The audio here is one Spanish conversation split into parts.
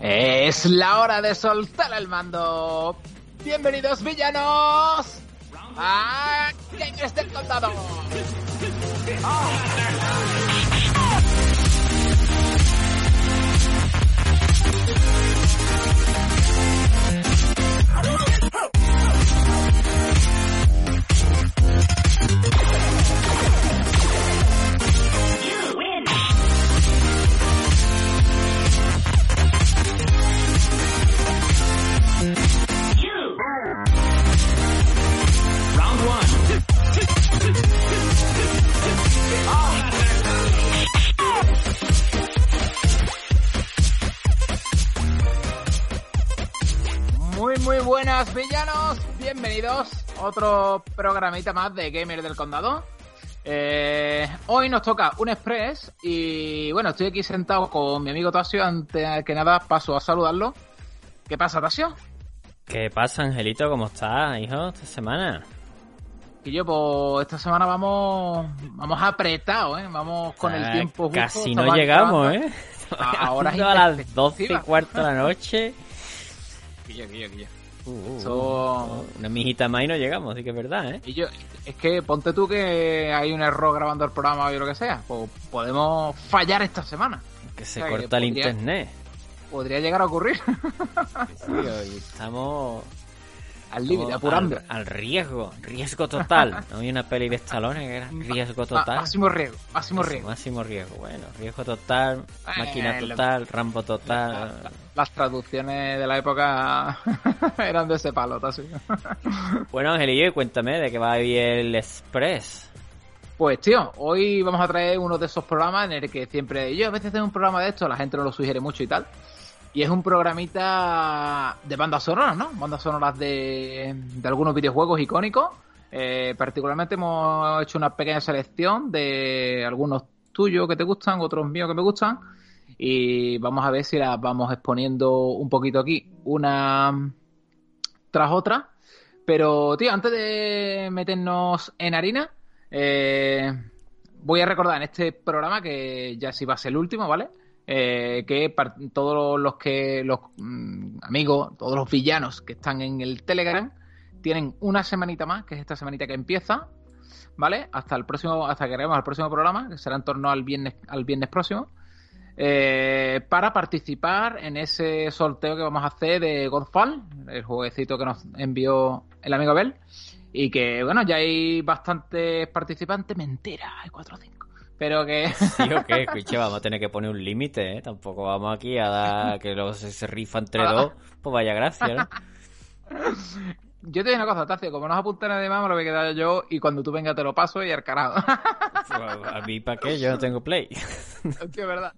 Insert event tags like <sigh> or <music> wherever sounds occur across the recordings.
Es la hora de soltar el mando. Bienvenidos villanos a Condado. Buenas villanos. Bienvenidos a otro programita más de Gamer del Condado. Eh, hoy nos toca un express y bueno, estoy aquí sentado con mi amigo Tasio. Antes que nada paso a saludarlo. ¿Qué pasa, Tasio? ¿Qué pasa, Angelito? ¿Cómo estás, hijo, esta semana? Y yo, pues esta semana vamos vamos apretados, ¿eh? Vamos con el Ah, tiempo justo. Casi no llegamos. ¿eh? Ahora <laughs> a las 12 y cuarto de la noche. Quillo, quillo, quillo. Uh, uh, Una mijita más y no llegamos, sí que es verdad, ¿eh? Y yo, es que ponte tú que hay un error grabando el programa o lo que sea. Pues podemos fallar esta semana. Que se o sea, que corta el internet. Podría llegar a ocurrir. Y estamos Al límite, apurando. Al, al riesgo, riesgo total. <laughs> No hay una peli de Stallone que era riesgo Ma- total. Máximo riesgo, máximo Eso, riesgo. Máximo riesgo, bueno, riesgo total, Eh, máquina lo- total, Rambo La- total. Las traducciones de la época <laughs> eran de ese palo, así. <laughs> Bueno, Angelillo, y cuéntame de qué va a ir el Express. Pues tío, hoy vamos a traer uno de esos programas en el que siempre yo a veces tengo un programa de esto, la gente no lo sugiere mucho y tal. Y es un programita de bandas sonoras, ¿no? Bandas sonoras de, algunos videojuegos icónicos. Eh, particularmente hemos hecho una pequeña selección de algunos tuyos que te gustan, otros míos que me gustan. Y vamos a ver si las vamos exponiendo un poquito aquí, una tras otra. Pero, tío, antes de meternos en harina, eh, voy a recordar en este programa que ya sí va a ser el último, ¿vale? Eh, que todos los que los mm, amigos, todos los villanos que están en el Telegram tienen una semanita más, que es esta semanita que empieza, ¿vale? Hasta el próximo, hasta que lleguemos al próximo programa, que será en torno al viernes, al viernes próximo, eh, para participar en ese sorteo que vamos a hacer de Godfall, el jueguecito que nos envió el amigo Abel. Y que, bueno, ya hay bastantes participantes, mentira, hay 4 o 5. Pero que. <laughs> Sí, o qué, escuche, vamos a tener que poner un límite, ¿eh? Tampoco vamos aquí a dar que luego se, rifa entre dos, pues vaya gracia, ¿no? <laughs> Yo te digo una cosa, Tacio, como no os apunta nadie más, me lo voy a quedar yo y cuando tú vengas te lo paso y al carajo. <laughs> Pues, a mí, ¿para qué? Yo no tengo play. Hostia, es verdad.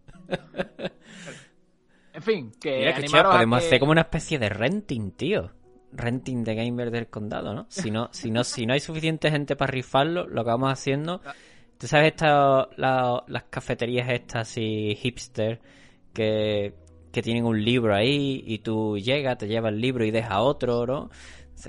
En fin, que Mira, que podemos que- hacer como una especie de renting, tío. Renting de gamer del condado, ¿no? Si no, si no, si no hay suficiente gente para rifarlo, lo que vamos haciendo. ¿Tú sabes esta, la- las cafeterías estas así hipster que, que tienen un libro ahí y tú llegas, te llevas el libro y deja otro, ¿no?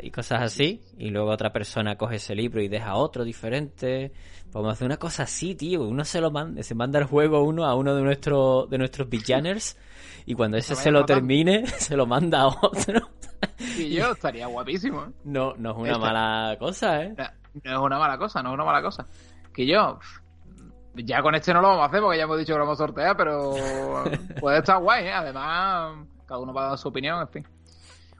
Y cosas así. Y luego otra persona coge ese libro y deja otro diferente. Podemos hacer una cosa así, tío. Uno se lo manda, se manda el juego uno a uno de nuestros de nuestros villaners <laughs> y cuando ese se lo termine, <laughs> se lo manda a otro. Y yo estaría guapísimo. ¿eh? No, no es una Esta- mala cosa, ¿eh? No, no es una mala cosa, no es una mala cosa. Que yo, ya con este no lo vamos a hacer porque ya hemos dicho que lo vamos a sortear, pero <laughs> puede estar guay, ¿eh? Además, cada uno va a dar su opinión, en fin.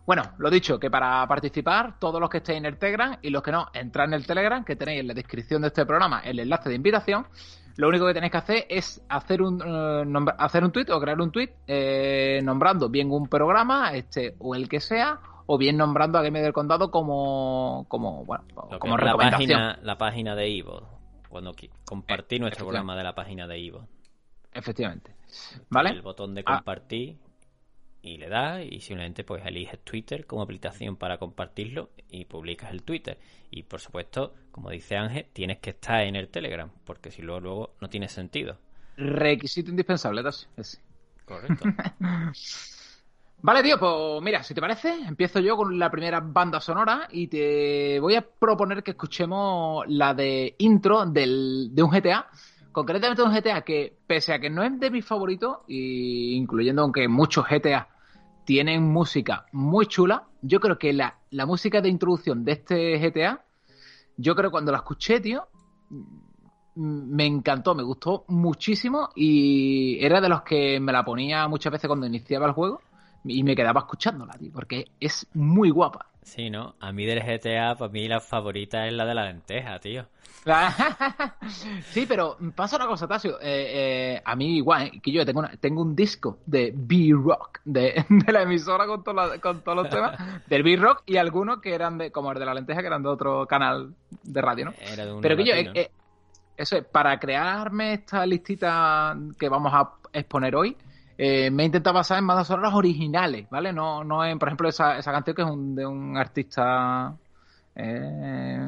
Bueno, lo dicho, que para participar, todos los que estéis en el Telegram y los que no, entrad en el Telegram, que tenéis en la descripción de este programa el enlace de invitación. Lo único que tenéis que hacer es hacer un, eh, hacer un tweet o crear un tweet eh, nombrando bien un programa, este o el que sea, o bien nombrando a Game del Condado como, como, bueno, como recomendación. La página, la página de Ivo, cuando compartí nuestro programa de la página de Ivo. Efectivamente. ¿Vale? El botón de ah. compartir y le das y simplemente pues eliges Twitter como aplicación para compartirlo y publicas el Twitter. Y por supuesto, como dice Ángel, tienes que estar en el Telegram, porque si luego, luego no tiene sentido. Requisito indispensable, ese. Correcto. <laughs> vale, tío, pues mira, si te parece, empiezo yo con la primera banda sonora y te voy a proponer que escuchemos la de intro del, de un GTA concretamente un GTA que, pese a que no es de mis favoritos, y incluyendo aunque muchos GTA tienen música muy chula, yo creo que la, música de introducción de este GTA, yo creo que cuando la escuché, tío, me encantó, me gustó muchísimo y era de los que me la ponía muchas veces cuando iniciaba el juego y me quedaba escuchándola, tío, porque es muy guapa. Sí, ¿no? A mí del GTA, para mí la favorita es la de la lenteja, tío. <laughs> sí, pero pasa una cosa, Tasio. Eh, eh, a mí igual, ¿eh? que yo tengo, tengo un disco de B-Rock, de, <laughs> la emisora con, con todos los temas, <laughs> del B-Rock y algunos que eran de, como el de la lenteja, que eran de otro canal de radio, ¿no? pero que yo, eso es, para crearme esta listita que vamos a exponer hoy, eh, me he intentado basar en bandas sonoras originales, ¿vale? No, no en, por ejemplo, esa, esa canción que es un, de un artista. Eh,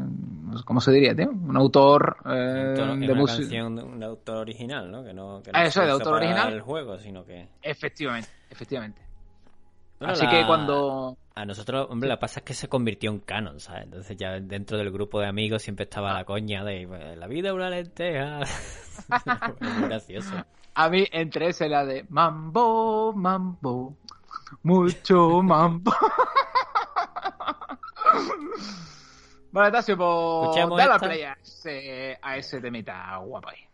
¿Cómo se diría, tío? Un autor eh, de música. un autor original, ¿no? Que no, que ah, eso es, de autor original. el juego, sino que. Efectivamente, efectivamente. Así que cuando. A nosotros, hombre, la pasa es que se convirtió en canon, ¿sabes? Entonces ya dentro del grupo de amigos siempre estaba la coña de pues, la vida es una lenteja. <laughs> Muy gracioso. A mí entre ese la de mambo, mambo, mucho mambo. <laughs> vale, Tasio, pues da la play a ese, a ese temita guapo ahí.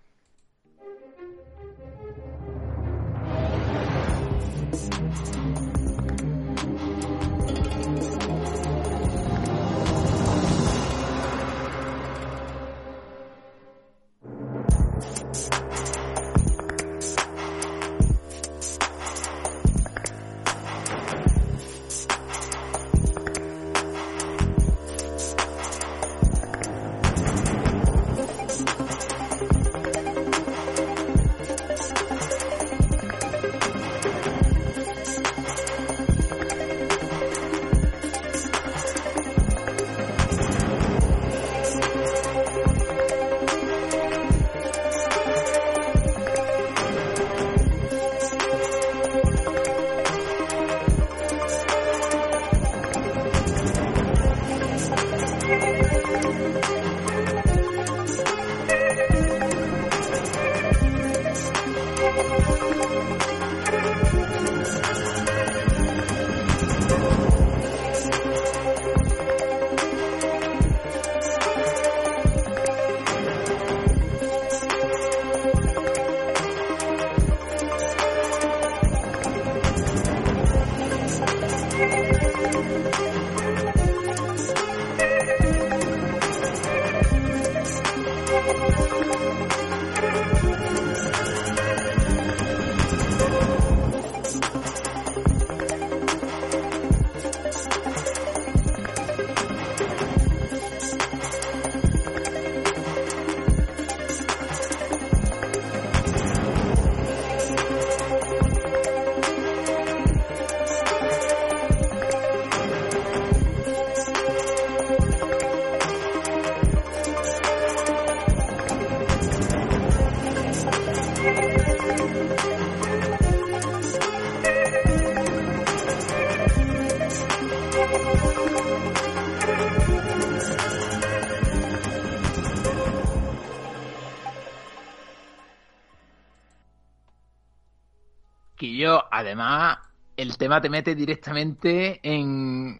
Tema te mete directamente en,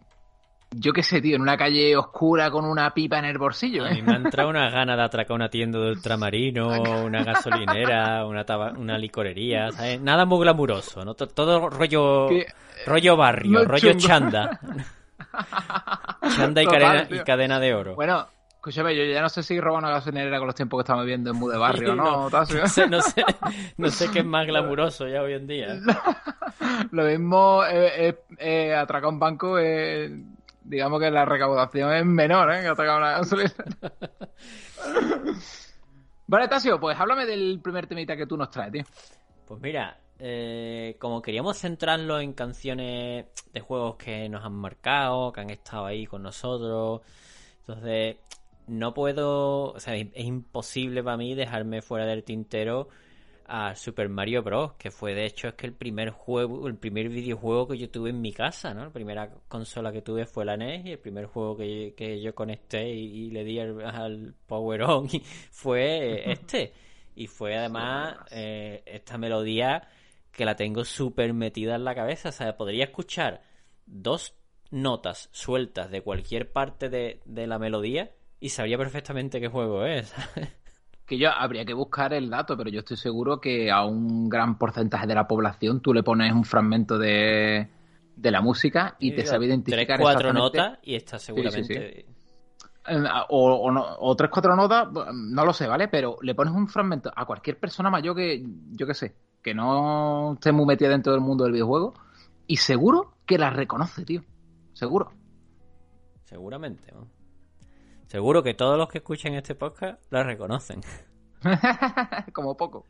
yo qué sé, tío, en una calle oscura con una pipa en el bolsillo. A mí ¿eh? me ha entrado <laughs> una gana de atracar una tienda de ultramarino, una gasolinera, <laughs> una, taba- una licorería, ¿sabes? Nada muy glamuroso, ¿no? To- Todo rollo, Que- rollo barrio, no rollo chungo. chanda. <laughs> chanda y, Total, cadena, y cadena de oro. Bueno, escúchame, yo ya no sé si roba una gasolinera con los tiempos que estamos viviendo en Mu de Barrio, <laughs> ¿no? No, Tasio? no sé, no sé, no sé qué es más <laughs> glamuroso ya hoy en día. <laughs> Lo mismo, eh, eh, eh, atracar un banco, eh, digamos que la recaudación es menor, ¿eh? Que atracar una gasolinera. vale, Tasio, pues háblame del primer temita que tú nos traes, tío. Pues mira, eh, como queríamos centrarlo en canciones de juegos que nos han marcado, que han estado ahí con nosotros, entonces no puedo, o sea, es es imposible para mí dejarme fuera del tintero a Super Mario Bros. que fue de hecho es que el primer juego, el primer videojuego que yo tuve en mi casa, ¿no? La primera consola que tuve fue la NES y el primer juego que, que yo conecté y, y le di al, al Power On y <laughs> fue este. Y fue además eh, esta melodía que la tengo súper metida en la cabeza. O sea, podría escuchar dos notas sueltas de cualquier parte de, de la melodía y sabría perfectamente qué juego es. <laughs> Que yo habría que buscar el dato, pero yo estoy seguro que a un gran porcentaje de la población tú le pones un fragmento de, de la música y te sabe identificar Tres, cuatro notas y está seguramente... O, o, no- o tres, cuatro notas, no lo sé, ¿vale? Pero le pones un fragmento a cualquier persona mayor que, yo qué sé, que no esté muy metida dentro del mundo del videojuego y seguro que la reconoce, tío. Seguro. Seguramente. ¿no? Seguro que todos los que escuchen este podcast la reconocen. <laughs> Como poco.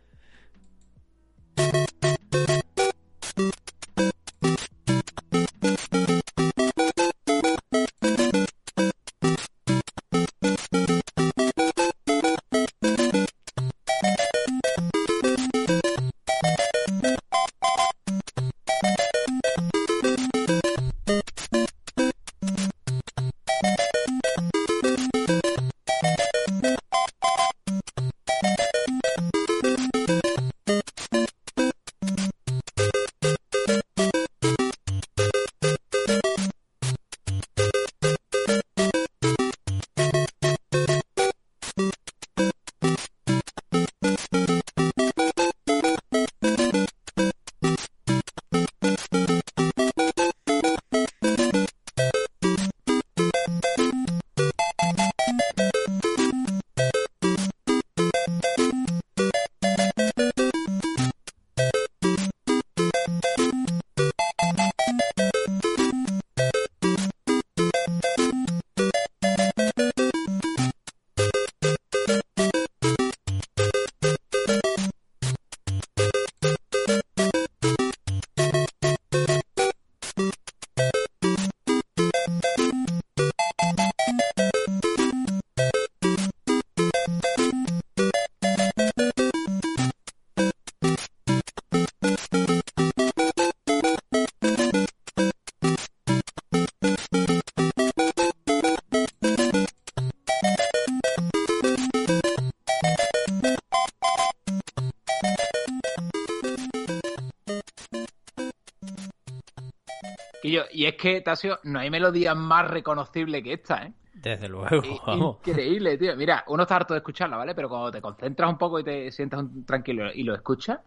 Que, Tasio, no hay melodía más reconocible que esta, ¿eh? Desde luego, vamos. Increíble, tío. Mira, uno está harto de escucharla, ¿vale? Pero cuando te concentras un poco y te sientas un- tranquilo y lo escuchas,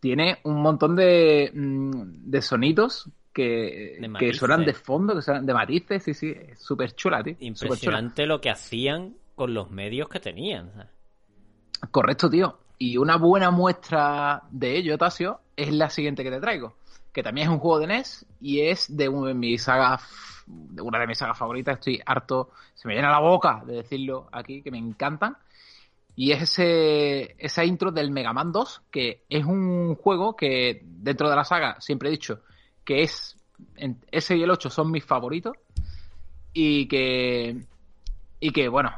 tiene un montón de, mm, de sonidos que, De que suenan de fondo, que suenan de matices, sí, sí, es súper chula, tío. chula. Impresionante lo que hacían con los medios que tenían. ¿sabes? Correcto, tío. Y una buena muestra de ello, Tasio, es la siguiente que te traigo. Que también es un juego de NES y es de una de mis sagas, de una de mis sagas favoritas. Estoy harto, se me llena la boca de decirlo aquí, que me encantan. Y es ese, esa intro del Mega Man 2, que es un juego que dentro de la saga, siempre he dicho, que es, ese y el 8 son mis favoritos. Y que, y que bueno,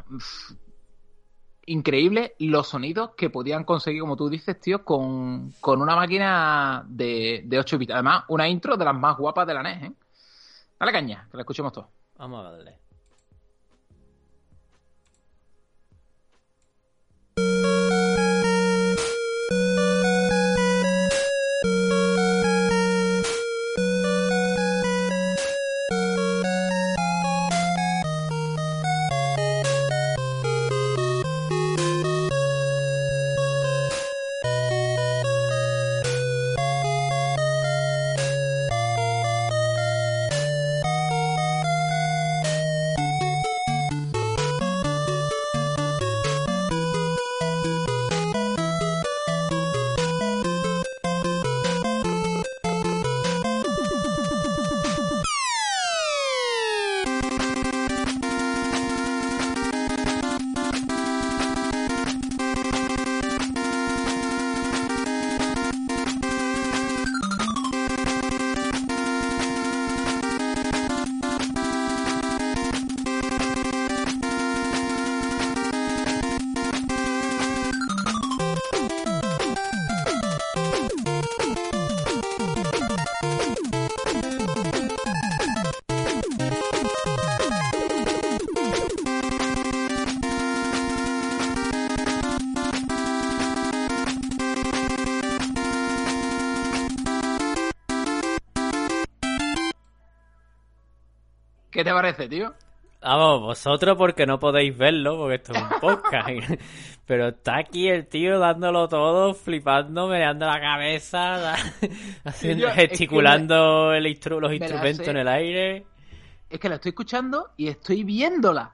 increíble los sonidos que podían conseguir, como tú dices, tío, con, con una máquina de, de 8 bits. Además, una intro de las más guapas de la NES, ¿eh? Dale caña, que la escuchemos todos. Vamos a darle. ¿Qué te parece, tío? Vamos, vosotros porque no podéis verlo, porque esto es un <laughs> podcast. <laughs> Pero está aquí el tío dándolo todo, flipando, meneando la cabeza, <laughs> haciendo, gesticulando el los instrumentos en el aire. Es que la estoy escuchando y estoy viéndola.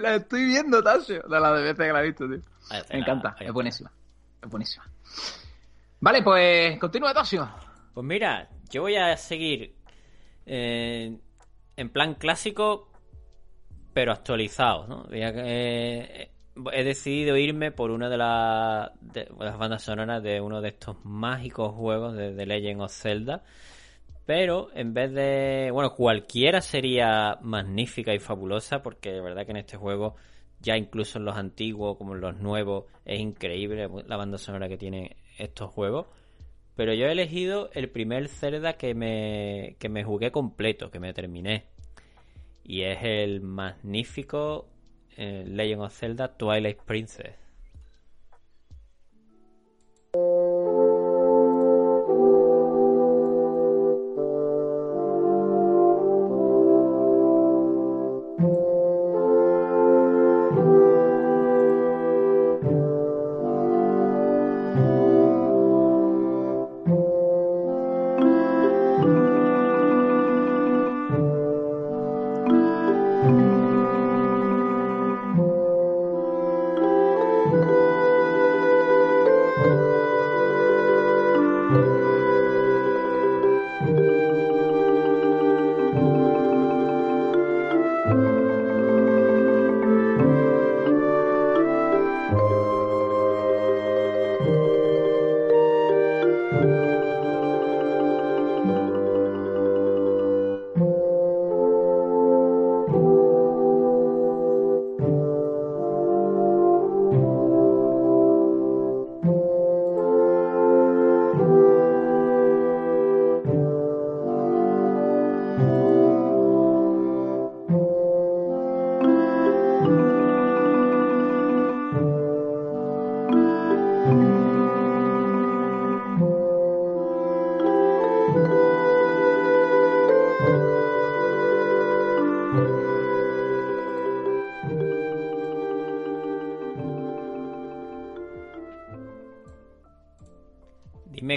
la estoy viendo, Tasio. De la de veces que la he visto, tío. Me encanta, es buenísima. Es buenísima. Vale, pues continúa, Tasio. Pues mira, yo voy a seguir eh, en plan clásico, pero actualizado, ¿no? Eh, he decidido irme por una de, las bandas sonoras de uno de estos mágicos juegos de The Legend of Zelda. Pero en vez de. Bueno, cualquiera sería magnífica y fabulosa, porque de verdad que en este juego, ya incluso en los antiguos como en los nuevos, es increíble la banda sonora que tienen estos juegos. Pero yo he elegido el primer Zelda que me, que me jugué completo, que me terminé. Y es el magnífico eh, Legend of Zelda Twilight Princess.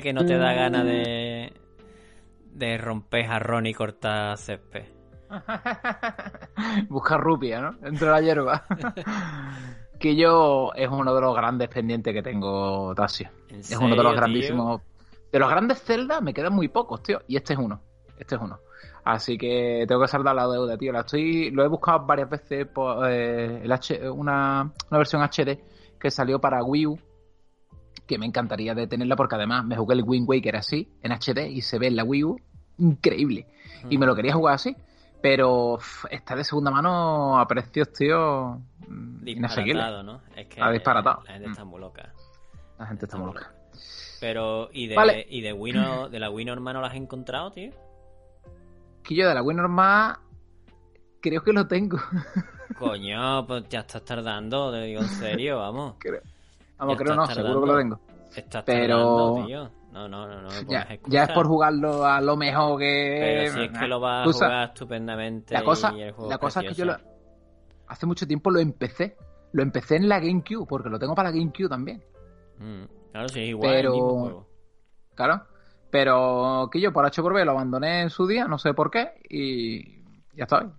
Que no te da ganas de, de romper jarrón y cortar césped. <laughs> Buscar rupia, ¿no? Entre la hierba. <laughs> que yo es uno de los grandes pendientes que tengo, Tasio. Es uno de los grandísimos. De los grandes celdas me quedan muy pocos, tío. Y este es uno. Este es uno. Así que tengo que saldar la deuda, tío. La estoy, lo he buscado varias veces por eh, el H, una, una versión HD que salió para Wii U que me encantaría de tenerla porque además me jugué el Wind Waker así, en HD, y se ve en la Wii U increíble. Y me lo quería jugar así. Pero está de segunda mano a precios, tío, mm, inasequibles. ¿no? Es que disparatado. La gente está muy loca. La gente está, muy loca. Pero, ¿y de, ¿y de, Wii de la Wii normal no la has encontrado, tío? Que yo de la Wii normal creo que lo tengo. Coño, pues ya estás tardando, te digo en serio, vamos. <laughs> Creo, Vamos, creo no, seguro que lo tengo. Estás pero tío. No, no, no, no ya, es por jugarlo a lo mejor que. Pero si es que lo vas a jugar estupendamente. La cosa, la cosa es que yo lo... hace mucho tiempo lo empecé. Lo empecé en la GameCube, porque lo tengo para la GameCube también. Mm, claro, sí, es igual. Pero... Claro. Pero que yo por H por B lo abandoné en su día, no sé por qué, y ya está.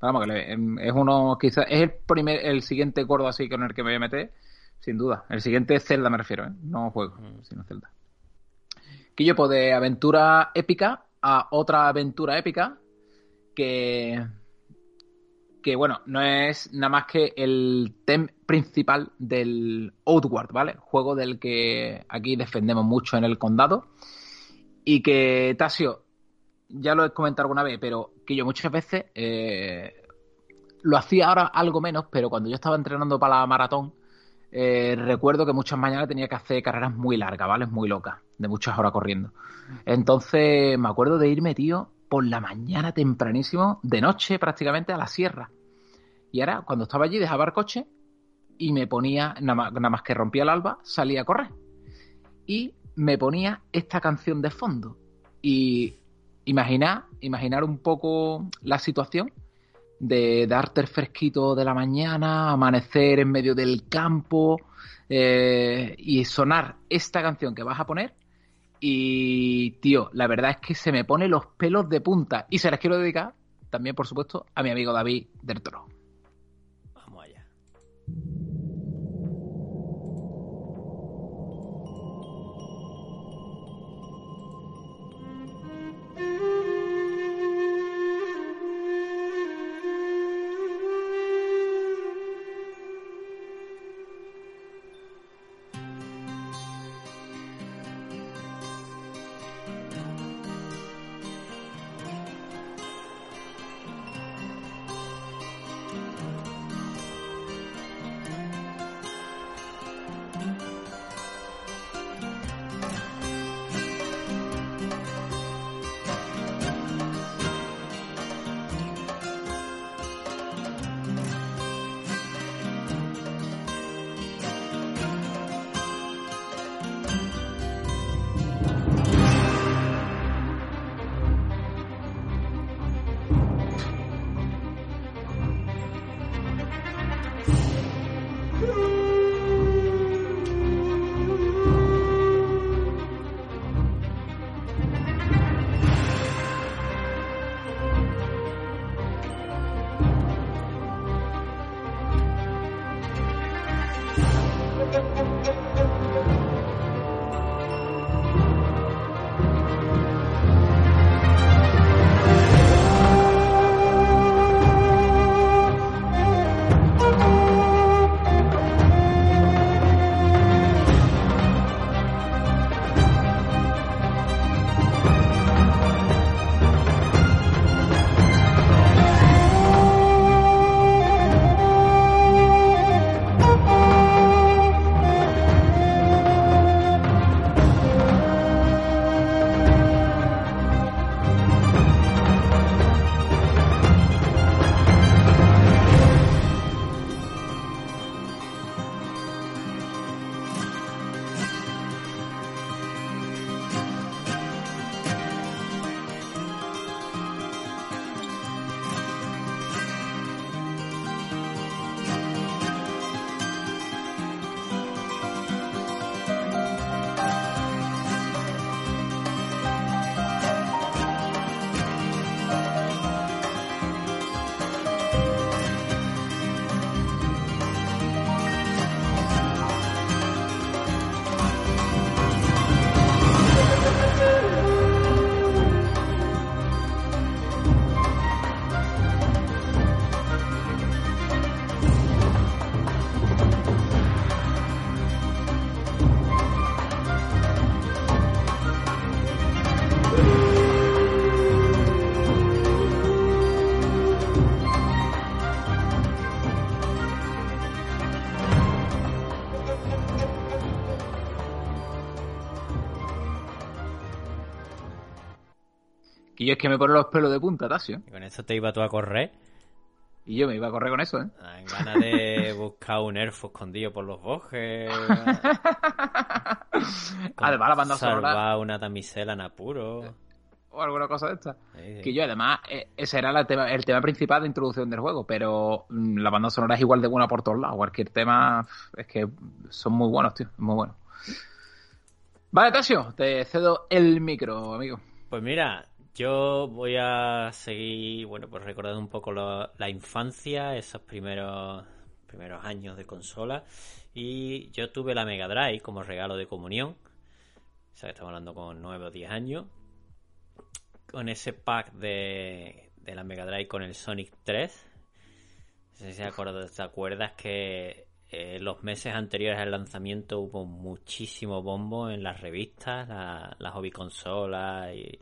Vamos, que es uno, quizás, es el primer, el siguiente gordo así con el que me voy a meter sin duda. El siguiente es Zelda, me refiero, ¿eh? No juego, mm. sino Zelda. Quillo, pues de aventura épica a otra aventura épica que. Que bueno, no es nada más que el tema principal del Outward, ¿vale? Juego del que aquí defendemos mucho en el condado. Y que, Tasio, ya lo he comentado alguna vez, pero que yo muchas veces eh, lo hacía ahora algo menos, pero cuando yo estaba entrenando para la maratón, eh, recuerdo que muchas mañanas tenía que hacer carreras muy largas, ¿vale? Muy locas, de muchas horas corriendo. Entonces me acuerdo de irme, tío, por la mañana tempranísimo, de noche prácticamente, a la sierra. Y ahora, cuando estaba allí, dejaba el coche y me ponía, nada más, que rompía el alba, salía a correr. Y me ponía esta canción de fondo. Y imaginar, imaginar un poco la situación de darte el fresquito de la mañana, amanecer en medio del campo eh, y sonar esta canción que vas a poner. Y, tío, la verdad es que se me pone los pelos de punta. Y se las quiero dedicar también, por supuesto, a mi amigo David del Toro. Vamos allá. Yo es que me pone los pelos de punta, Tasio. Y con eso te iba tú a correr. Y yo me iba a correr con eso, ¿eh? En ganas de <laughs> buscar un elfo escondido por los bosques. <laughs> además, la banda salvar sonora. una damisela en apuro. O alguna cosa de esta. Sí, sí. Que yo, además, eh, ese era la tema- el tema principal de introducción del juego. Pero mm, la banda sonora es igual de buena por todos lados. Cualquier tema. Es que son muy buenos, tío. Muy buenos. Vale, Tasio, te cedo el micro, amigo. Pues mira, yo voy a seguir, bueno, pues recordando un poco la infancia, esos primeros, primeros años de consola. Y yo tuve la Mega Drive como regalo de comunión. O sea, que estamos hablando con 9 o 10 años. Con ese pack de, de la Mega Drive con el Sonic 3. No sé si acuerdas, ¿te acuerdas que eh, los meses anteriores al lanzamiento hubo muchísimo bombo en las revistas, la- las hobby consolas y,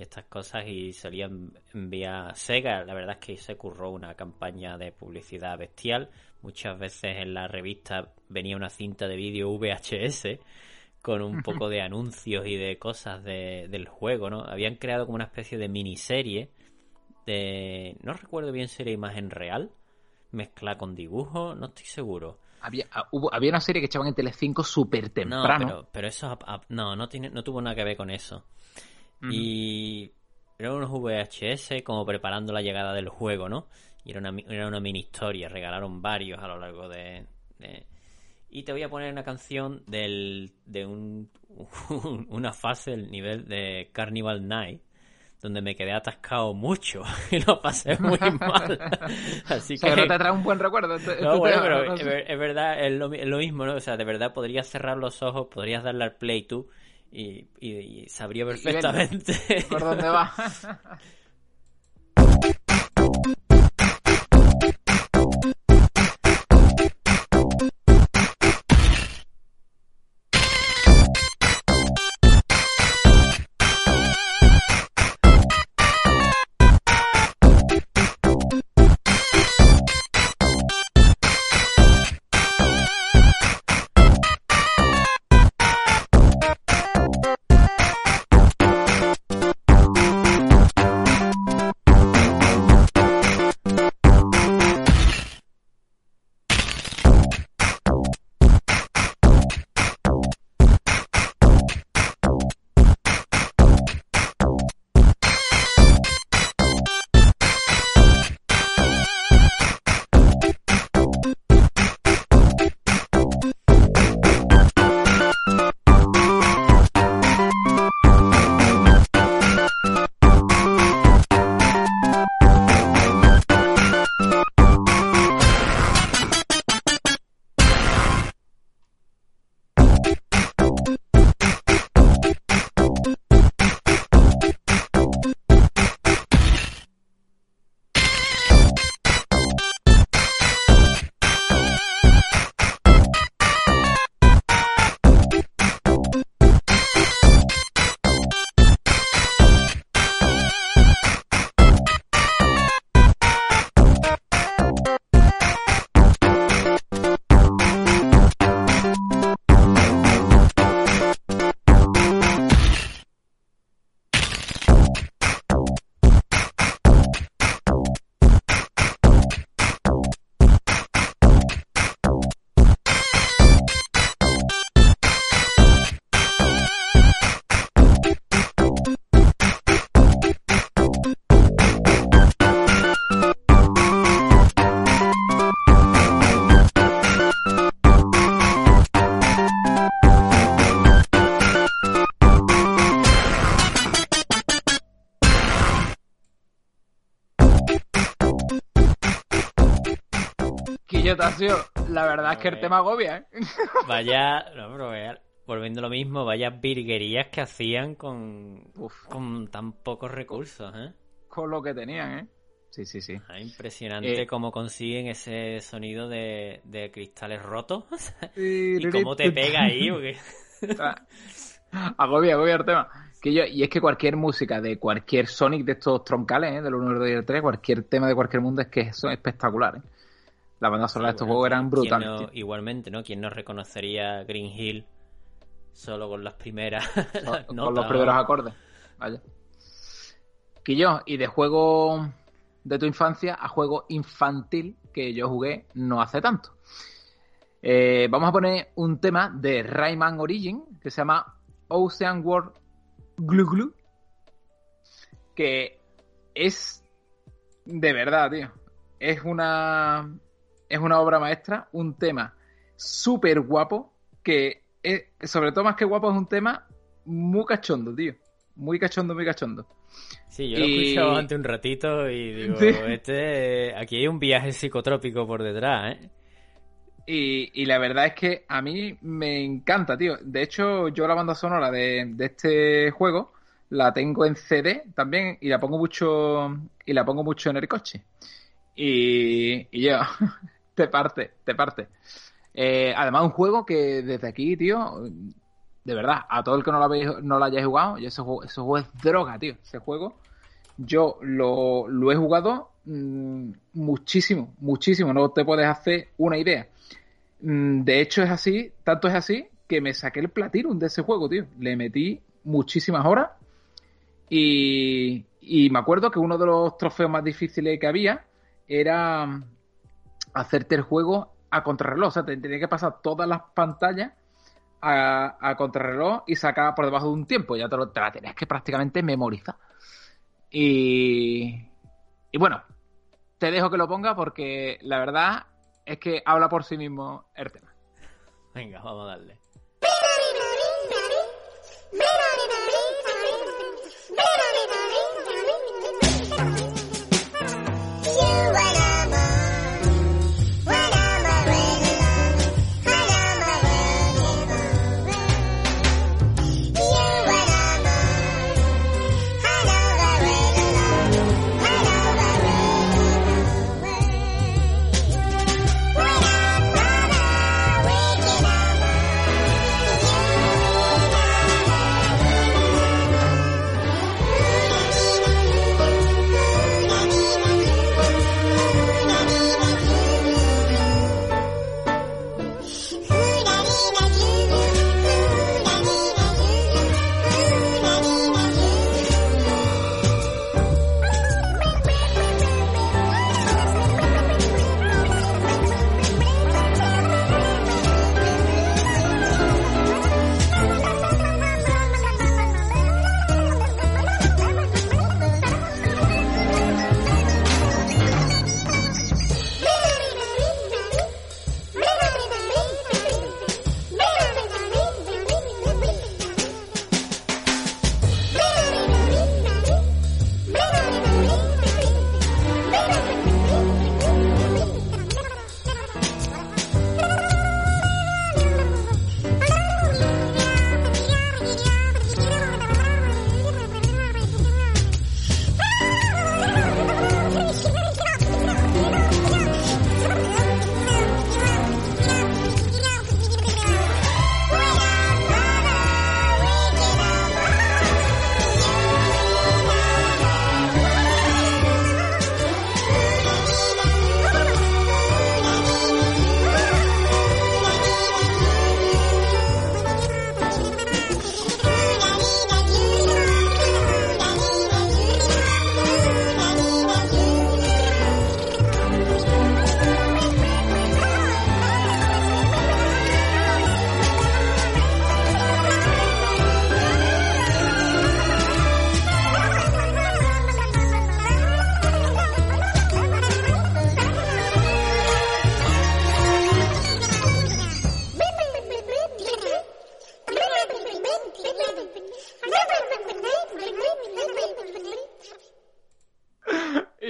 y estas cosas y solían enviar Sega, la verdad es que se curró una campaña de publicidad bestial, muchas veces en la revista venía una cinta de vídeo VHS con un poco de anuncios y de cosas de- del juego, ¿no? Habían creado como una especie de miniserie de... no recuerdo bien si era imagen real, mezcla con dibujo, no estoy seguro. Había, ah, hubo- había una serie que echaban en Telecinco súper No, temprano. pero, pero eso ap- ap- no, no, tiene, no tuvo nada que ver con eso. Y eran unos VHS como preparando la llegada del juego, ¿no? Y era una, era una mini historia, regalaron varios a lo largo de, Y te voy a poner una canción del, de un, <laughs> una fase, el nivel de Carnival Night, donde me quedé atascado mucho <laughs> y lo pasé muy mal. <laughs> Así que... no te trae un buen recuerdo. No, bueno, pero es, verdad, es lo, mismo, ¿no? O sea, de verdad podrías cerrar los ojos, podrías darle al play tú y, y, sabría perfectamente... ¿Por dónde va? <laughs> la verdad es que el tema agobia, ¿eh? <laughs> Vaya, no, pero volviendo a lo mismo, vaya virguerías que hacían con, con tan pocos recursos, ¿eh? Con lo que tenían, ¿eh? Sí, sí, sí. Ah, impresionante eh, cómo consiguen ese sonido de, cristales rotos. <laughs> y cómo te pega ahí, porque... <laughs> agobia, agobia el tema. Que yo, y es que cualquier música de cualquier Sonic de estos troncales, ¿eh? del 1, 2 y el 3, cualquier tema de cualquier mundo es que son espectaculares. La banda sonora de estos juegos eran brutales. igualmente, ¿no? ¿Quién no reconocería Green Hill solo con las primeras <laughs> con, los primeros acordes. Vaya. yo y de juego de tu infancia a juego infantil que yo jugué no hace tanto. Eh, vamos a poner un tema de Rayman Origin que se llama Ocean World Glue. Que es de verdad, tío. Es una es una obra maestra, un tema súper guapo, que es, sobre todo más que guapo es un tema muy cachondo, tío. Muy cachondo, muy cachondo. Sí, yo lo he escuchado antes un ratito y digo, este, aquí hay un viaje psicotrópico por detrás, ¿eh? Y, la verdad es que a mí me encanta, tío. De hecho, yo la banda sonora de, de, este juego la tengo en CD también y la pongo mucho y la pongo mucho en el coche. Y, y yo, <laughs> te parte, te parte. Eh, además, un juego que desde aquí, tío, de verdad, a todo el que no lo, habéis, no lo hayáis jugado, y ese juego, juego es droga, tío. Ese juego, yo lo, lo he jugado mm, muchísimo, muchísimo. No te puedes hacer una idea. Mm, de hecho, es así, tanto es así, que me saqué el Platinum de ese juego, tío. Le metí muchísimas horas. Y, y me acuerdo que uno de los trofeos más difíciles que había era hacerte el juego a contrarreloj. O sea, te tenía que pasar todas las pantallas a, contrarreloj y sacar por debajo de un tiempo. Ya te, lo, te la tenías que prácticamente memorizar. Y, y bueno, te dejo que lo ponga porque la verdad es que habla por sí mismo el tema. Venga, vamos a darle.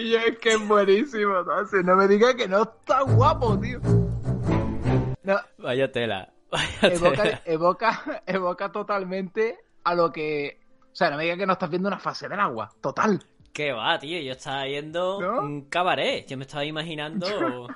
Y es que es buenísimo, ¿no? Si no me digas que no está guapo, tío. No, Vaya tela. Vaya evoca, tela. evoca, evoca totalmente a lo que. O sea, no me digas que no estás viendo una fase del agua. Total. ¿Qué va, tío? Yo estaba viendo ¿No? un cabaret. Yo me estaba imaginando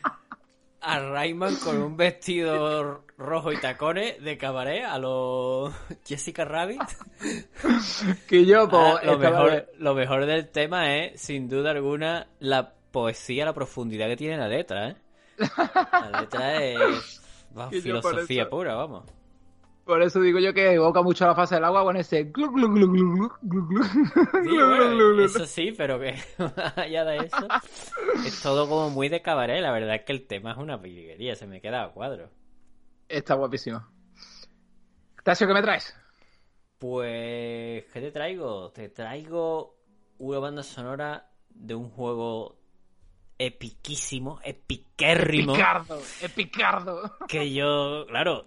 <laughs> a Rayman con un vestido rojo y tacones de cabaret a lo <laughs> Jessica Rabbit. <laughs> Que yo, pues. Ah, lo, mejor, lo mejor del tema es, sin duda alguna, la poesía, la profundidad que tiene la letra, ¿eh? La letra es <laughs> por filosofía eso- pura, vamos. Por eso digo yo que evoca mucho la fase del agua con ese. glu, glu, glu, glu, glu, glu, glu. Sí, Glu, bueno, glu, glu, glu. eso sí, pero que más allá de eso, es todo como muy de cabaret. La verdad es que el tema es una piliguería, se me queda a cuadro. Está guapísimo. Tasio, ¿qué me traes? Pues, ¿qué te traigo? Te traigo una banda sonora de un juego epiquísimo, epiquérrimo. Picardo, es Picardo. que yo, claro,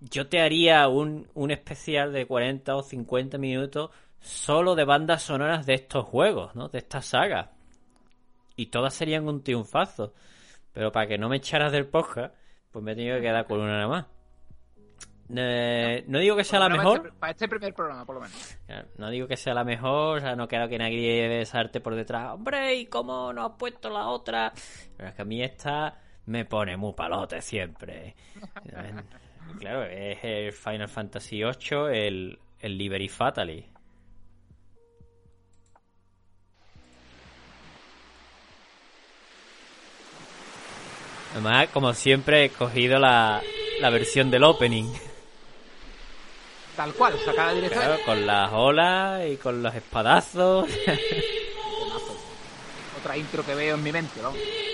yo te haría un, un especial de 40 o 50 minutos solo de bandas sonoras de estos juegos, ¿no? De esta saga. Y todas serían un triunfazo. Pero para que no me echaras del podcast, pues me he tenido que quedar con una nada más. Eh, no digo que sea la mejor, este- Para este primer programa, por lo menos. No digo que sea la mejor, o sea, no quiero que nadie besarte por detrás. Hombre, ¿y cómo no has puesto la otra? Pero es que a mí esta me pone muy palote siempre. <laughs> Claro, es el Final Fantasy VIII, el, el Liberty Fatally. Además, como siempre, he cogido la, la versión del opening. Tal cual, sacada directa. Claro, con las olas y con los espadazos. Otra intro que veo en mi mente, vamos. ¡Ea!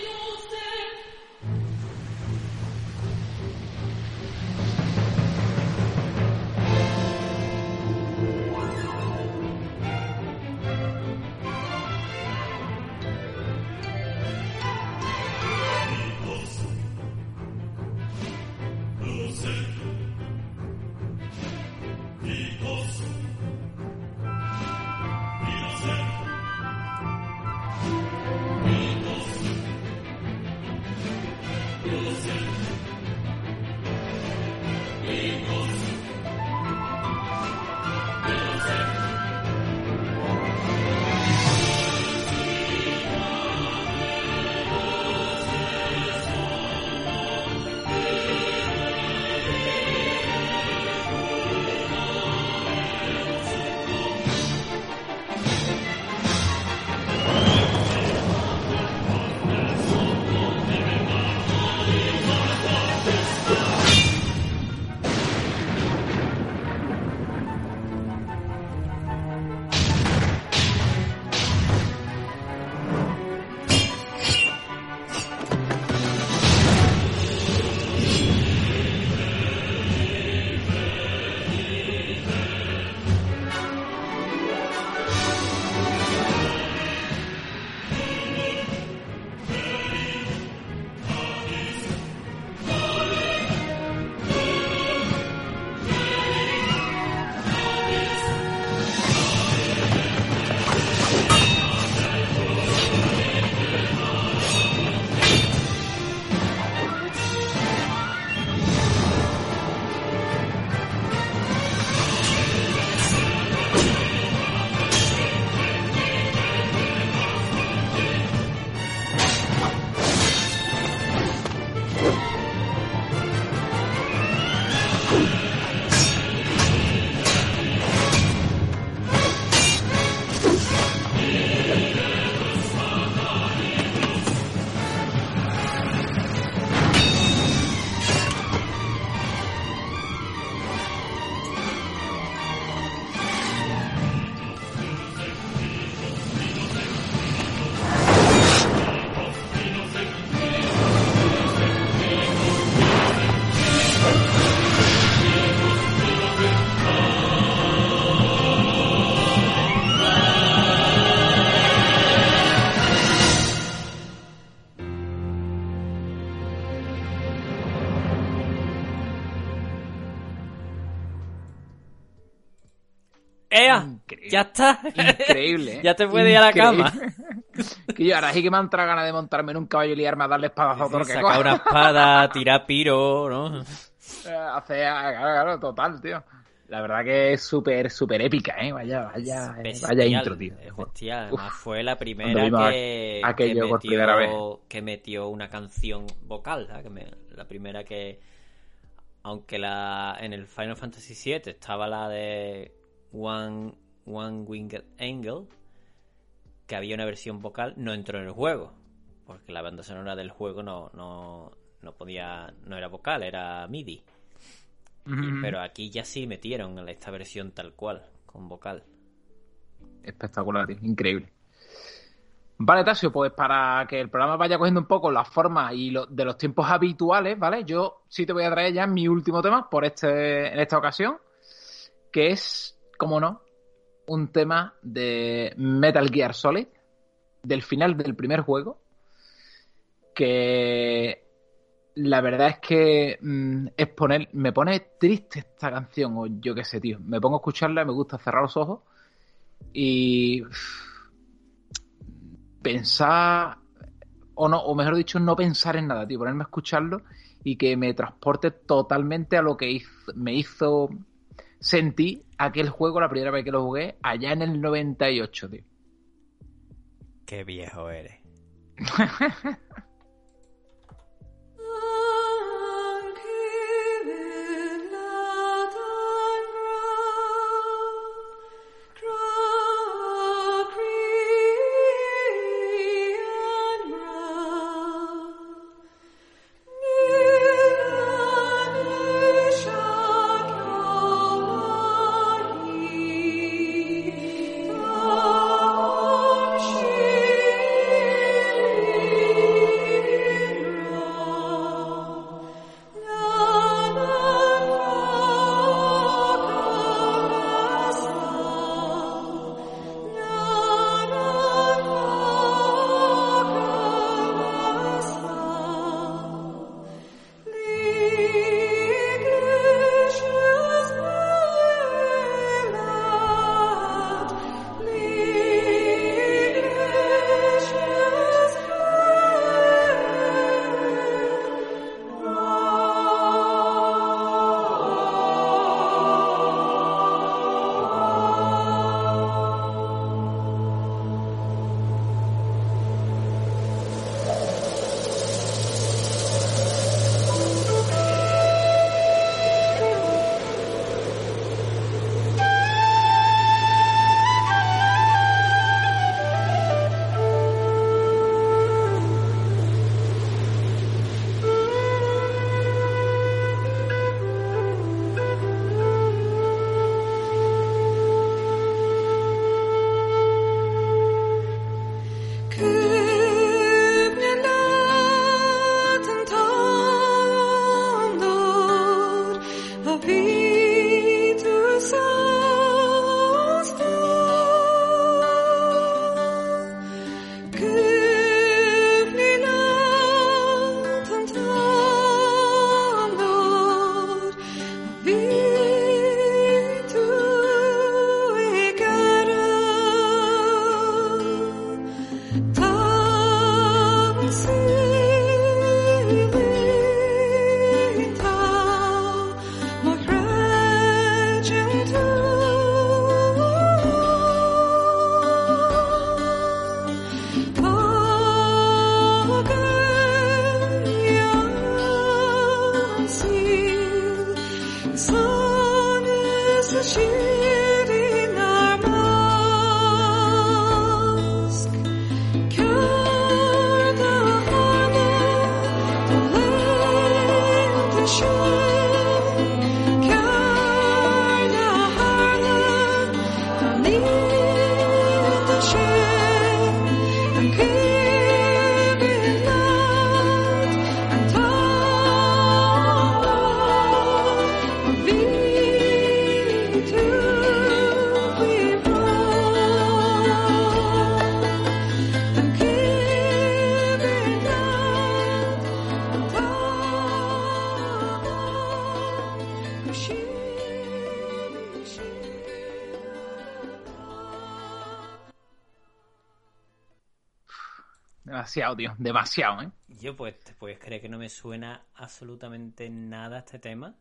¡Ya está! Increíble. ¿eh? ya te puedes ir a la cama. <laughs> que yo ahora sí que me han ganas de montarme en un caballo y liarme a darle espadazo a lo que Sacar una espada, tirar piro, ¿no? Eh, Hace, claro, claro, total, tío. La verdad que es súper, súper épica, ¿eh? Vaya, vaya, Bestial, vaya intro, tío. es bestial. Además, fue la primera que, aquello que por primera vez. metió, que metió una canción vocal. ¿sabes? Que me- la primera que. Aunque la en el Final Fantasy VII estaba la de One, One Winged Angel, que había una versión vocal, no entró en el juego. Porque la banda sonora del juego no, no, no podía. no era vocal, era MIDI. Pero aquí ya sí metieron esta versión tal cual, con vocal. Espectacular, tío. Increíble. Vale, Tasio, pues para que el programa vaya cogiendo un poco la forma y lo- de los tiempos habituales, ¿vale? Yo sí te voy a traer ya mi último tema por este, en esta ocasión, que es, como no, un tema de Metal Gear Solid, del final del primer juego, que la verdad es que mm, es poner, me pone triste esta canción, o yo qué sé, tío. Me pongo a escucharla, me gusta cerrar los ojos y <sighs> pensar o no o mejor dicho no pensar en nada tío ponerme a escucharlo y que me transporte totalmente a lo que me hizo sentir aquel juego la primera vez que lo jugué allá en el 98 tío Qué viejo eres. <laughs> Demasiado, tío. Demasiado, ¿eh? Yo, pues, ¿te puedes creer que no me suena absolutamente nada este tema?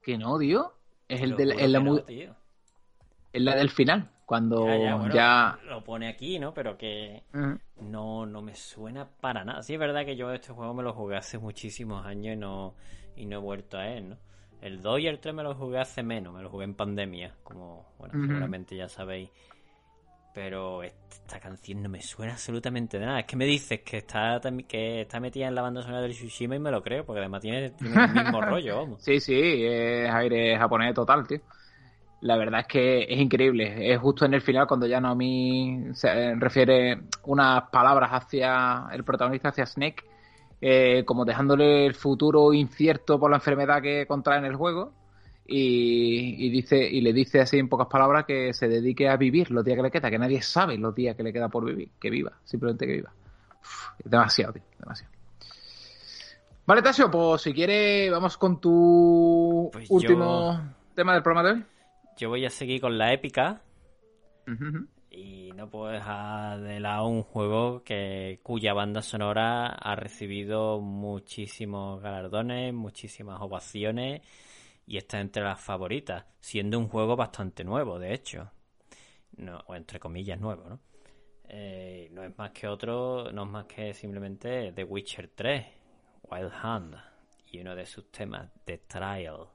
Que no, tío. Es el del, juro es la, no, es la del final. Cuando Ya, ya, bueno, ya. Lo pone aquí, ¿no? Pero que no, no me suena para nada. Sí, es verdad que yo este juego me lo jugué hace muchísimos años y no, y no he vuelto a él, ¿no? El 2 y el 3 me lo jugué hace menos, me lo jugué en pandemia, como, bueno, seguramente ya sabéis. Pero esta canción no me suena absolutamente de nada. Es que me dices que está, que está metida en la banda sonora del Tsushima y me lo creo, porque además tiene, tiene el mismo <laughs> rollo, vamos. Sí, sí, es aire japonés total, tío. La verdad es que es increíble. Es justo en el final cuando ya Naomi se refiere unas palabras hacia el protagonista, hacia Snake, eh, como dejándole el futuro incierto por la enfermedad que contrae en el juego. Y, y dice y le dice así en pocas palabras que se dedique a vivir los días que le queda, que nadie sabe los días que le queda por vivir, que viva, simplemente que viva. Uf, demasiado, tío, demasiado. Vale, Tasio, pues si quieres, vamos con tu Pues último tema del programa de hoy. Yo voy a seguir con la épica. Y no puedo dejar de lado un juego que cuya banda sonora ha recibido muchísimos galardones, muchísimas ovaciones y está entre las favoritas, siendo un juego bastante nuevo, de hecho. No, o entre comillas nuevo, ¿no? Eh, no es más que otro, no es más que simplemente The Witcher 3, Wild Hunt, y uno de sus temas, The Trial.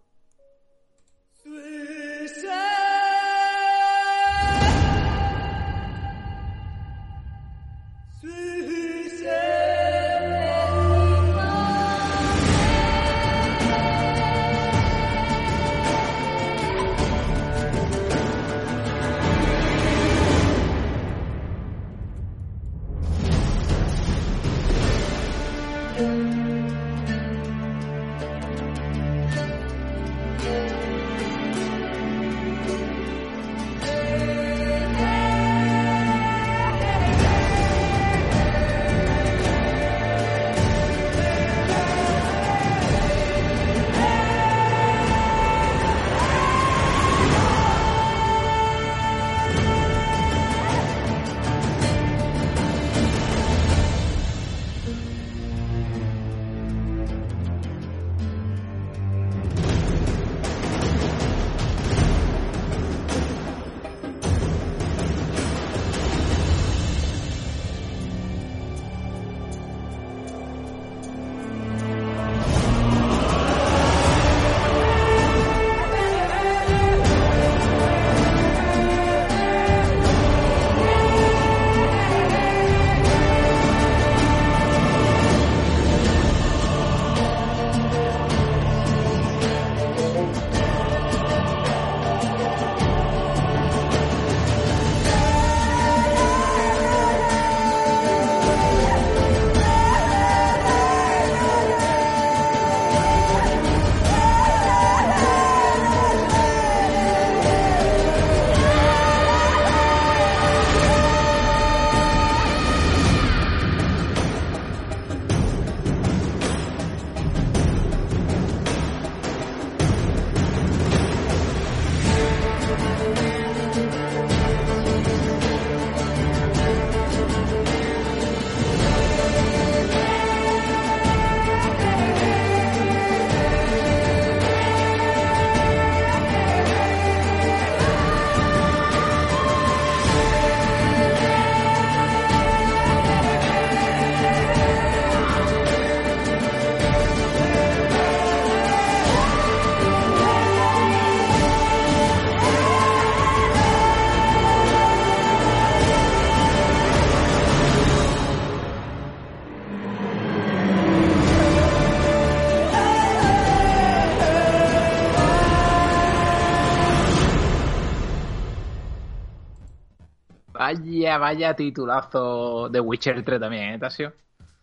Vaya, vaya titulazo de Witcher 3 también, ¿eh, Tasio?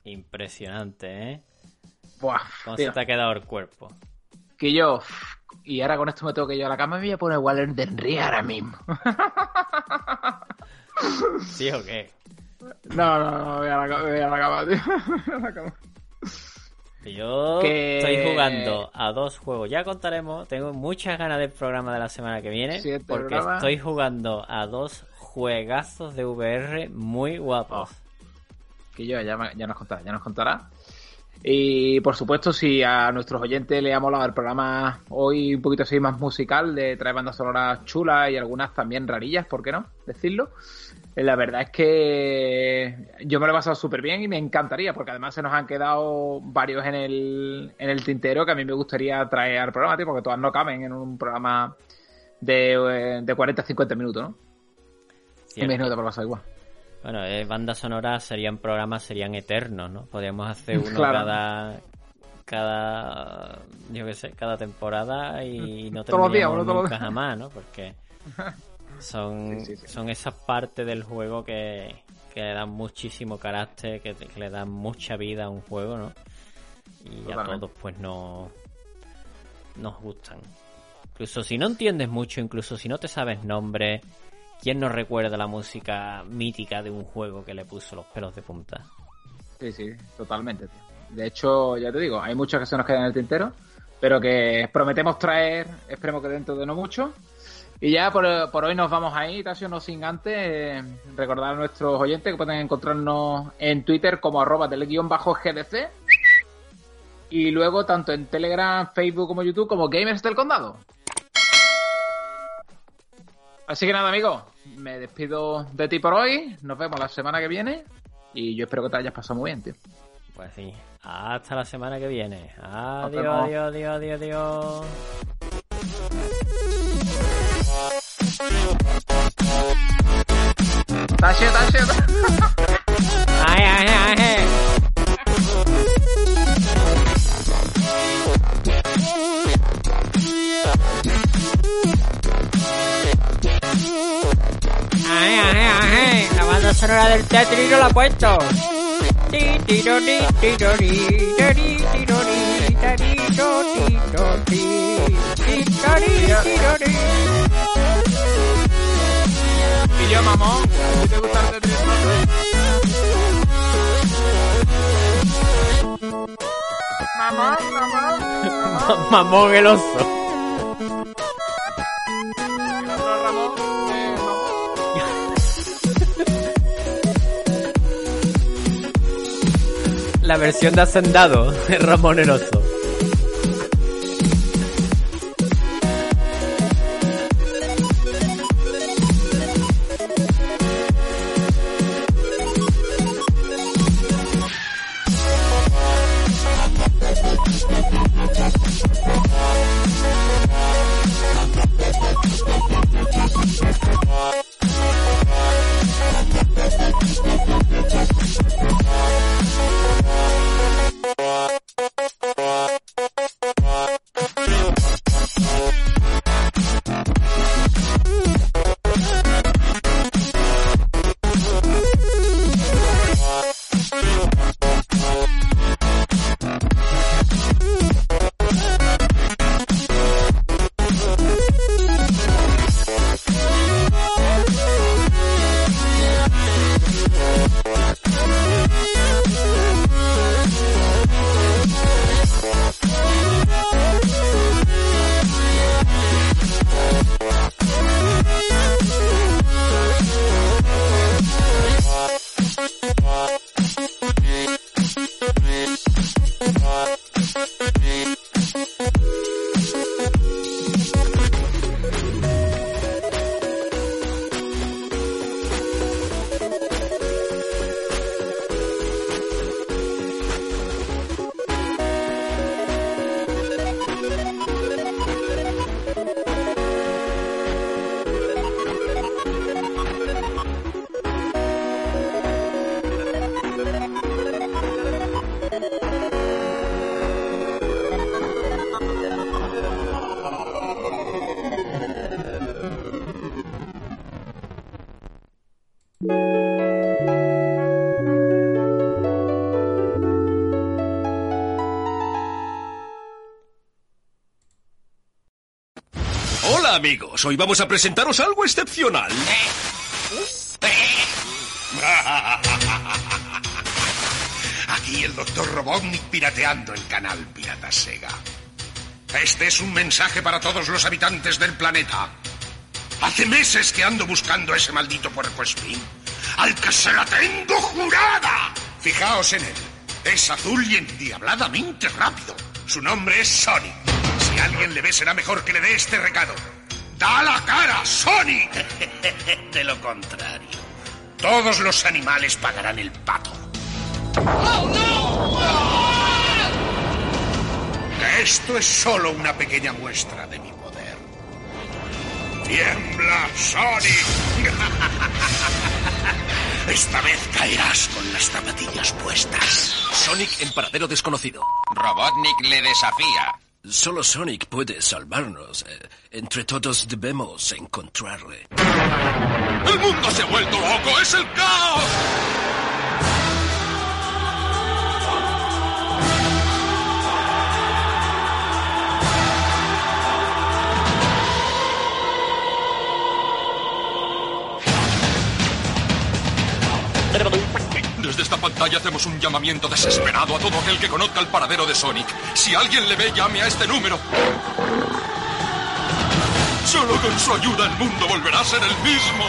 Impresionante, ¿eh? Buah, ¿Cómo tío. se te ha quedado el cuerpo? Que yo, y ahora con esto me tengo que ir a la cama y me voy a poner Waller de Henry ahora mismo. <laughs> ¿Sí o qué? No, no, no, voy a la, voy a la cama, tío. <laughs> Voy a la cama. Yo Que- estoy jugando a dos juegos. Ya contaremos. Tengo muchas ganas del programa de la semana que viene. Porque programa. estoy jugando a dos juegazos de VR muy guapos. que yo ya, nos contará, ya nos contará. Y por supuesto, si a nuestros oyentes le ha molado el programa hoy un poquito así más musical, de traer bandas sonoras chulas y algunas también rarillas, ¿por qué no? Decirlo. Eh, la verdad es que yo me lo he pasado súper bien y me encantaría, porque además se nos han quedado varios en el, en el tintero que a mí me gustaría traer al programa, tío, porque todas no caben en un programa de, de 40-50 minutos, ¿no? Y me no te lo igual. Bueno, eh, bandas sonoras serían programas, serían eternos, ¿no? Podríamos hacer <laughs> uno cada cada yo qué sé, cada temporada y no terminaríamos nunca jamás, ¿no? Porque <laughs> son, son esas partes del juego que, que le dan muchísimo carácter, que, le dan mucha vida a un juego, ¿no? Y a todos pues no nos gustan. Incluso si no entiendes mucho, incluso si no te sabes nombre, ¿quién no recuerda la música mítica de un juego que le puso los pelos de punta? Sí, sí, totalmente. De hecho, ya te digo, hay muchas que se nos quedan en el tintero, pero que prometemos traer, esperemos que dentro de no mucho, y ya por, hoy nos vamos ahí, Tasio, no sin antes eh, recordar a nuestros oyentes que pueden encontrarnos en Twitter como arroba del guion bajo GDC y luego tanto en Telegram, Facebook como YouTube como Gamers del Condado. Así que nada, amigos, me despido de ti por hoy. Nos vemos la semana que viene y yo espero que te hayas pasado muy bien, tío. Pues sí, hasta la semana que viene. Adiós, adiós, adiós, adiós, adiós. Tashi. Ay, ay, ay. Ay, ay, ay. La banda sonora del teatrino la ha puesto. Ti, tiro, ti, tiro, ti, tiro, tiro, tiro, tiro, tiro, tiro, tiro, y yo, mamón, si te gusta el Tetris, Mamón, mamón, mamón. <laughs> el oso. La versión de Hacendado Ramón el amigos, hoy vamos a presentaros algo excepcional. <laughs> Aquí el doctor Robotnik pirateando el canal Pirata Sega. Este es un mensaje para todos los habitantes del planeta. Hace meses que ando buscando a ese maldito puerco espín, al que se la tengo jurada. Fijaos en él. Es azul y endiabladamente rápido. Su nombre es Sonic. Si alguien le ve, será mejor que le dé este recado. ¡Da la cara, Sonic! <laughs> De lo contrario. Todos los animales pagarán el pato. Esto es solo una pequeña muestra de mi poder. ¡Tiembla, Sonic! <laughs> Esta vez caerás con las zapatillas puestas. Sonic en paradero desconocido. Robotnik le desafía. Solo Sonic puede salvarnos. Eh, Entre todos debemos encontrarle. ¡El mundo se ha vuelto loco! ¡Es el caos! Esta pantalla hacemos un llamamiento desesperado a todo aquel que conozca el paradero de Sonic. Si alguien le ve, llame a este número. Solo con su ayuda el mundo volverá a ser el mismo.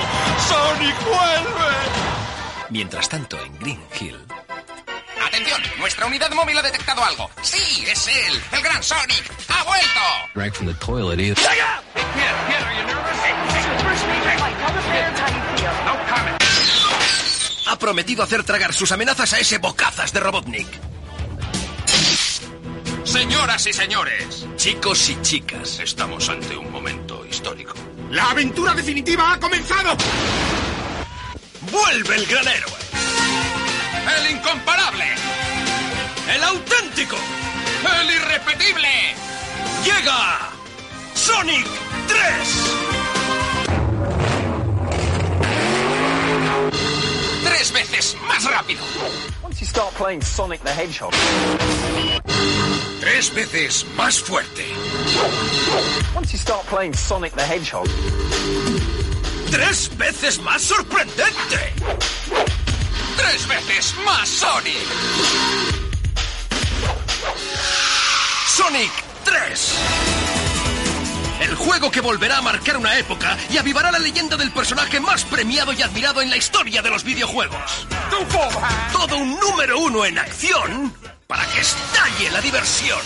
¡Sonic vuelve! Mientras tanto, en Green Hill, ¡Atención! Nuestra unidad móvil ha detectado algo. ¡Sí! ¡Es él! ¡El gran Sonic! ¡Ha vuelto! Right from the toilet either. Ha prometido hacer tragar sus amenazas a ese bocazas de Robotnik. Señoras y señores, Chicos y chicas, Estamos ante un momento histórico. ¡La aventura definitiva ha comenzado! vuelve el gran héroe, el incomparable, el auténtico. el irrepetible. Llega Sonic 3. Veces más rápido. Once you start playing Sonic the Hedgehog, Tres veces más fuerte. once you start playing Sonic the Hedgehog, Tres veces más sorprendente. Tres veces más Sonic. Sonic 3. El juego que volverá a marcar una época y avivará la leyenda del personaje más premiado y admirado en la historia de los videojuegos. Todo un número uno en acción para que estalle la diversión.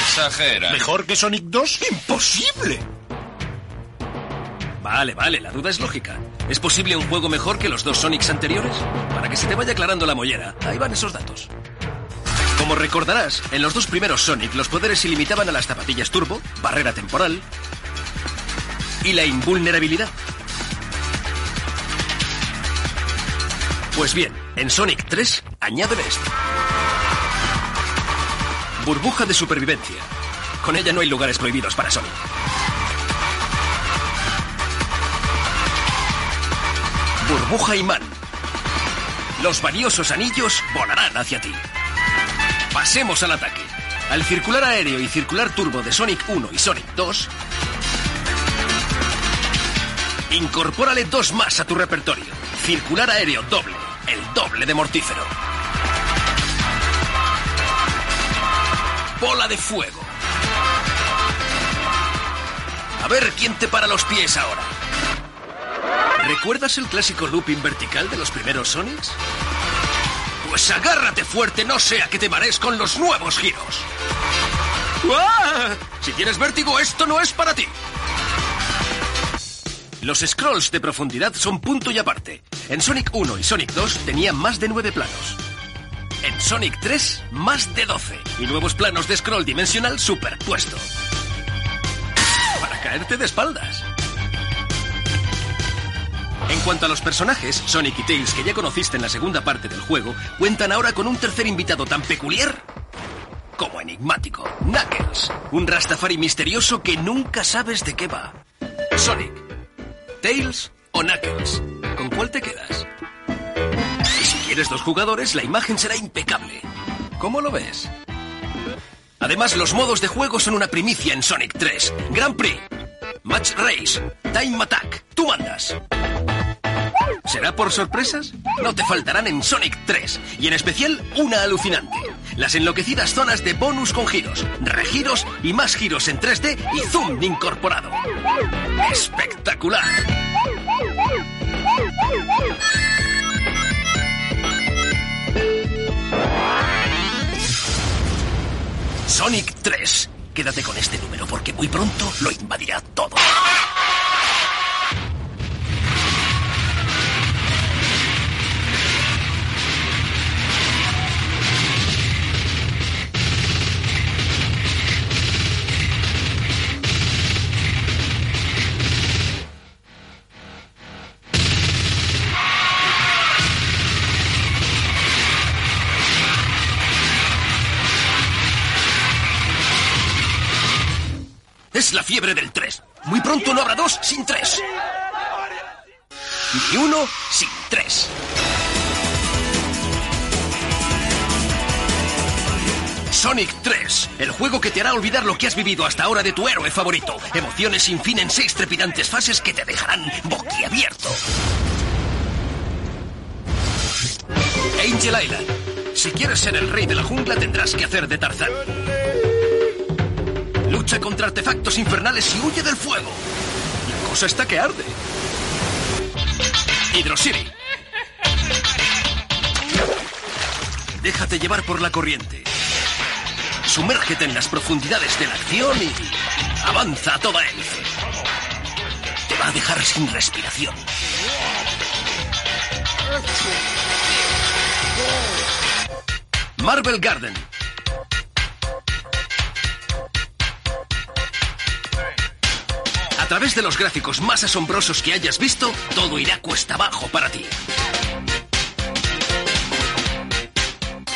Exagera. ¿Mejor que Sonic 2? ¡Imposible! Vale, vale, la duda es lógica. ¿Es posible un juego mejor que los dos Sonics anteriores? Para que se te vaya aclarando la mollera, ahí van esos datos. Como recordarás, en los dos primeros Sonic los poderes se limitaban a las zapatillas turbo, barrera temporal y la invulnerabilidad. Pues bien, en Sonic 3 añaden esto. Burbuja de supervivencia. Con ella no hay lugares prohibidos para Sonic. Burbuja imán. Los valiosos anillos volarán hacia ti. Pasemos al ataque. Al circular aéreo y circular turbo de Sonic 1 y Sonic 2, incorpórale dos más a tu repertorio. Circular aéreo doble, el doble de mortífero. Bola de fuego. A ver quién te para los pies ahora. ¿Recuerdas el clásico looping vertical de los primeros Sonics? Pues agárrate fuerte, no sea que te marees con los nuevos giros. Si tienes vértigo, esto no es para ti. Los scrolls de profundidad son punto y aparte. En Sonic 1 y Sonic 2 tenían más de 9 planos. En Sonic 3, más de 12. Y nuevos planos de scroll dimensional superpuesto. Para caerte de espaldas. En cuanto a los personajes, Sonic y Tails, que ya conociste en la segunda parte del juego, cuentan ahora con un tercer invitado tan peculiar como enigmático. Knuckles, un Rastafari misterioso que nunca sabes de qué va. Sonic, Tails o Knuckles, ¿con cuál te quedas? Y si quieres dos jugadores, la imagen será impecable. ¿Cómo lo ves? Además, los modos de juego son una primicia en Sonic 3. Grand Prix, Match Race, Time Attack. Tú mandas. ¿Será por sorpresas? No te faltarán en Sonic 3. Y en especial, una alucinante. Las enloquecidas zonas de bonus con giros, regiros y más giros en 3D y zoom incorporado. ¡Espectacular! Sonic 3. Quédate con este número porque muy pronto lo invadirá todo. Es la fiebre del 3. Muy pronto no habrá dos sin tres. Ni uno sin tres. Sonic 3, el juego que te hará olvidar lo que has vivido hasta ahora de tu héroe favorito. Emociones sin fin en seis trepidantes fases que te dejarán boquiabierto. Angel Island. Si quieres ser el rey de la jungla tendrás que hacer de Tarzán. Lucha contra artefactos infernales y huye del fuego. La cosa está que arde. Hydro City. Déjate llevar por la corriente. Sumérgete en las profundidades de la acción y avanza a toda él. Te va a dejar sin respiración. Marvel Garden. A través de los gráficos más asombrosos que hayas visto, todo irá cuesta abajo para ti.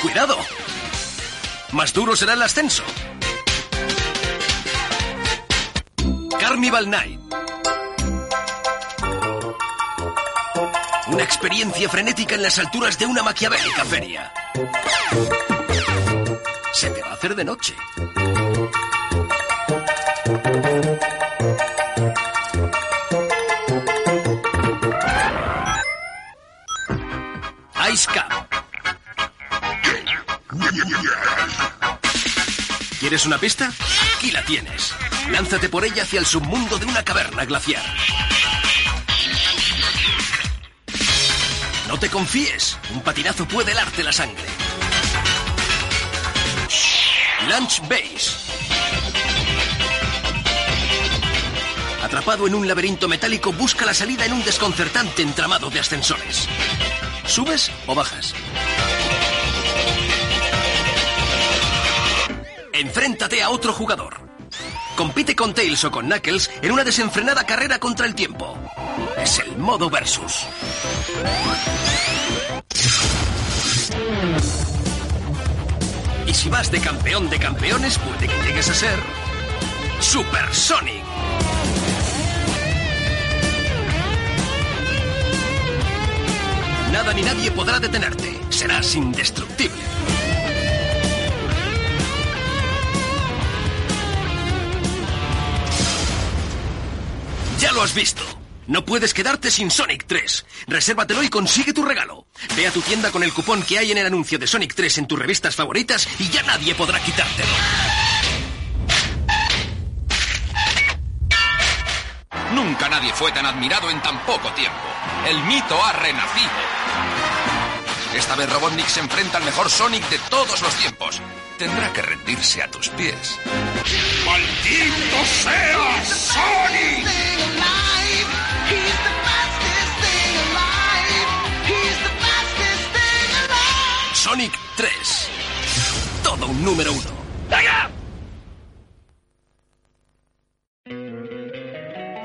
¡Cuidado! Más duro será el ascenso. Carnival Night. Una experiencia frenética en las alturas de una maquiavélica feria. Se te va a hacer de noche. Ice. ¿Quieres una pista? Aquí la tienes. Lánzate por ella hacia el submundo de una caverna glaciar. No te confíes. Un patinazo puede helarte la sangre. Lunch Base. Atrapado en un laberinto metálico, busca la salida en un desconcertante entramado de ascensores. ¿Subes o bajas? Enfréntate a otro jugador. Compite con Tails o con Knuckles en una desenfrenada carrera contra el tiempo. Es el modo versus. Y si vas de campeón de campeones, puede que llegues a ser Super Sonic. Nada ni nadie podrá detenerte. Serás indestructible. Ya lo has visto. No puedes quedarte sin Sonic 3. Resérvatelo y consigue tu regalo. Ve a tu tienda con el cupón que hay en el anuncio de Sonic 3 en tus revistas favoritas y ya nadie podrá quitártelo. Nunca nadie fue tan admirado en tan poco tiempo. El mito ha renacido. Esta vez Robotnik se enfrenta al mejor Sonic de todos los tiempos. Tendrá que rendirse a tus pies. ¡Maldito seas, Sonic! Sonic 3. Todo un número uno.